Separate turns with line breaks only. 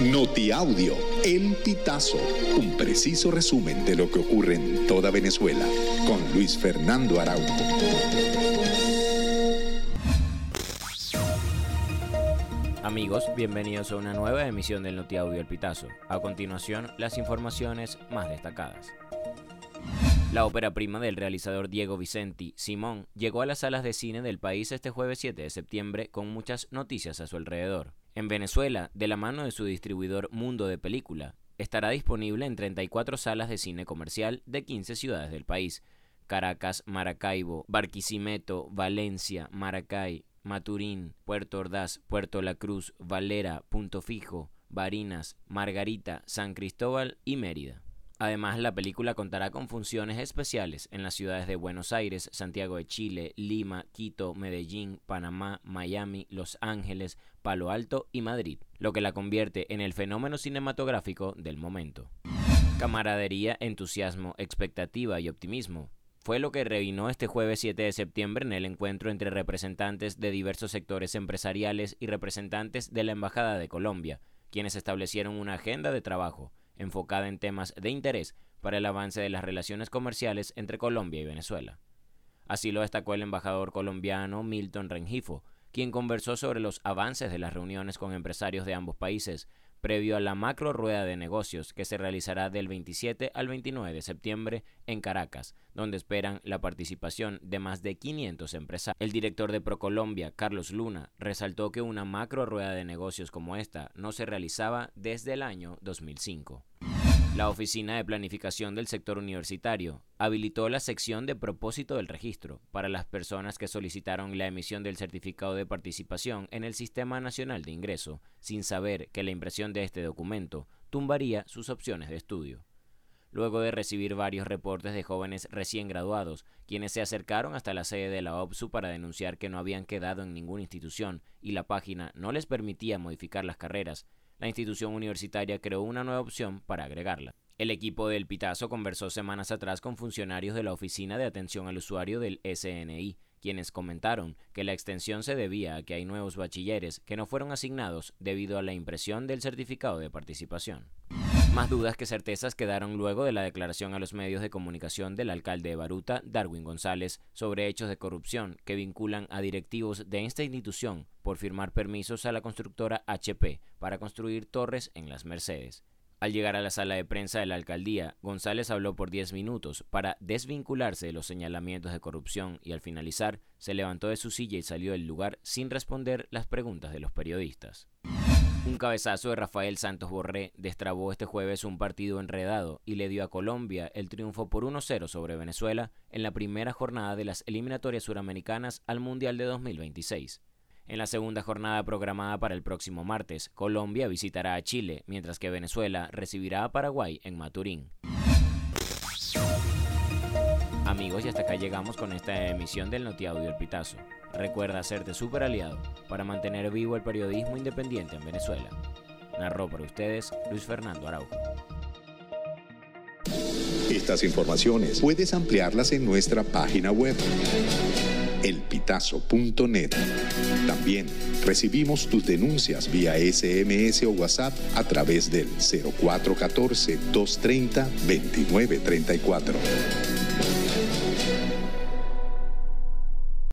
Notiaudio, El Pitazo, un preciso resumen de lo que ocurre en toda Venezuela, con Luis Fernando Araújo.
Amigos, bienvenidos a una nueva emisión del Notiaudio El Pitazo. A continuación, las informaciones más destacadas. La ópera prima del realizador Diego Vicenti, Simón, llegó a las salas de cine del país este jueves 7 de septiembre con muchas noticias a su alrededor. En Venezuela, de la mano de su distribuidor Mundo de Película, estará disponible en 34 salas de cine comercial de 15 ciudades del país. Caracas, Maracaibo, Barquisimeto, Valencia, Maracay, Maturín, Puerto Ordaz, Puerto La Cruz, Valera, Punto Fijo, Barinas, Margarita, San Cristóbal y Mérida. Además, la película contará con funciones especiales en las ciudades de Buenos Aires, Santiago de Chile, Lima, Quito, Medellín, Panamá, Miami, Los Ángeles, Palo Alto y Madrid, lo que la convierte en el fenómeno cinematográfico del momento. Camaradería, entusiasmo, expectativa y optimismo fue lo que reinó este jueves 7 de septiembre en el encuentro entre representantes de diversos sectores empresariales y representantes de la Embajada de Colombia, quienes establecieron una agenda de trabajo enfocada en temas de interés para el avance de las relaciones comerciales entre Colombia y Venezuela. Así lo destacó el embajador colombiano Milton Rengifo, quien conversó sobre los avances de las reuniones con empresarios de ambos países, previo a la macro rueda de negocios que se realizará del 27 al 29 de septiembre en Caracas, donde esperan la participación de más de 500 empresarios. El director de Procolombia, Carlos Luna, resaltó que una macro rueda de negocios como esta no se realizaba desde el año 2005. La Oficina de Planificación del Sector Universitario habilitó la sección de propósito del registro para las personas que solicitaron la emisión del certificado de participación en el Sistema Nacional de Ingreso, sin saber que la impresión de este documento tumbaría sus opciones de estudio. Luego de recibir varios reportes de jóvenes recién graduados, quienes se acercaron hasta la sede de la OPSU para denunciar que no habían quedado en ninguna institución y la página no les permitía modificar las carreras, la institución universitaria creó una nueva opción para agregarla. El equipo del Pitazo conversó semanas atrás con funcionarios de la Oficina de Atención al Usuario del SNI, quienes comentaron que la extensión se debía a que hay nuevos bachilleres que no fueron asignados debido a la impresión del certificado de participación. Más dudas que certezas quedaron luego de la declaración a los medios de comunicación del alcalde de Baruta, Darwin González, sobre hechos de corrupción que vinculan a directivos de esta institución por firmar permisos a la constructora HP para construir torres en las Mercedes. Al llegar a la sala de prensa de la alcaldía, González habló por 10 minutos para desvincularse de los señalamientos de corrupción y al finalizar se levantó de su silla y salió del lugar sin responder las preguntas de los periodistas. Un cabezazo de Rafael Santos Borré destrabó este jueves un partido enredado y le dio a Colombia el triunfo por 1-0 sobre Venezuela en la primera jornada de las eliminatorias suramericanas al Mundial de 2026. En la segunda jornada programada para el próximo martes, Colombia visitará a Chile, mientras que Venezuela recibirá a Paraguay en Maturín. Amigos, y hasta acá llegamos con esta emisión del Notiaudio El Pitazo. Recuerda hacerte super aliado para mantener vivo el periodismo independiente en Venezuela. Narró para ustedes Luis Fernando Araujo.
Estas informaciones puedes ampliarlas en nuestra página web elpitazo.net. También recibimos tus denuncias vía SMS o WhatsApp a través del 0414 230 2934.